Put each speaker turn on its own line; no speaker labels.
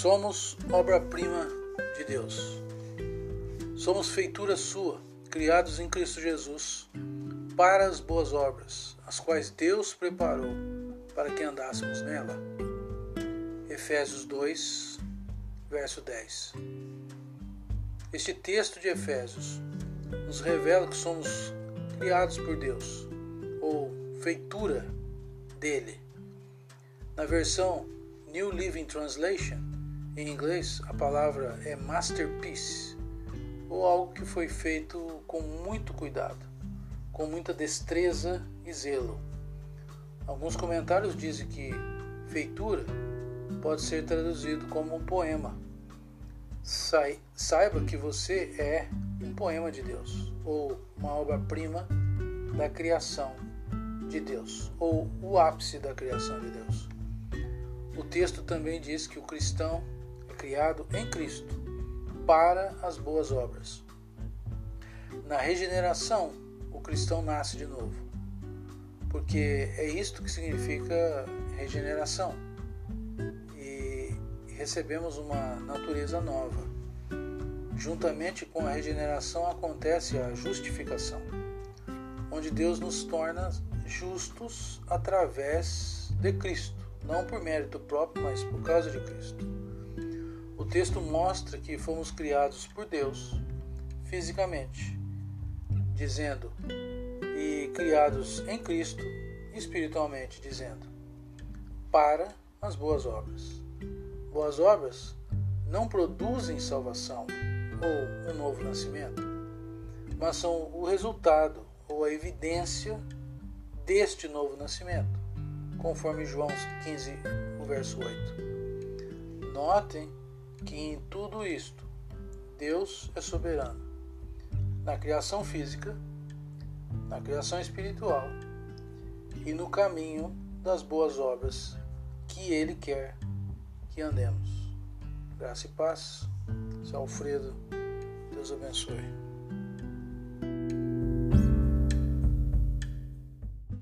Somos obra-prima de Deus. Somos feitura sua, criados em Cristo Jesus, para as boas obras, as quais Deus preparou para que andássemos nela. Efésios 2, verso 10. Este texto de Efésios nos revela que somos criados por Deus, ou feitura dele. Na versão New Living Translation, em inglês, a palavra é masterpiece, ou algo que foi feito com muito cuidado, com muita destreza e zelo. Alguns comentários dizem que feitura pode ser traduzido como um poema. Saiba que você é um poema de Deus, ou uma obra-prima da criação de Deus, ou o ápice da criação de Deus. O texto também diz que o cristão criado em Cristo para as boas obras. Na regeneração, o cristão nasce de novo, porque é isto que significa regeneração. E recebemos uma natureza nova. Juntamente com a regeneração acontece a justificação, onde Deus nos torna justos através de Cristo não por mérito próprio, mas por causa de Cristo. Texto mostra que fomos criados por Deus fisicamente, dizendo, e criados em Cristo espiritualmente, dizendo, para as boas obras. Boas obras não produzem salvação ou um novo nascimento, mas são o resultado ou a evidência deste novo nascimento conforme João 15, o verso 8. Notem que em tudo isto Deus é soberano. Na criação física, na criação espiritual e no caminho das boas obras que Ele quer que andemos. Graça e paz. Seu Alfredo, Deus abençoe.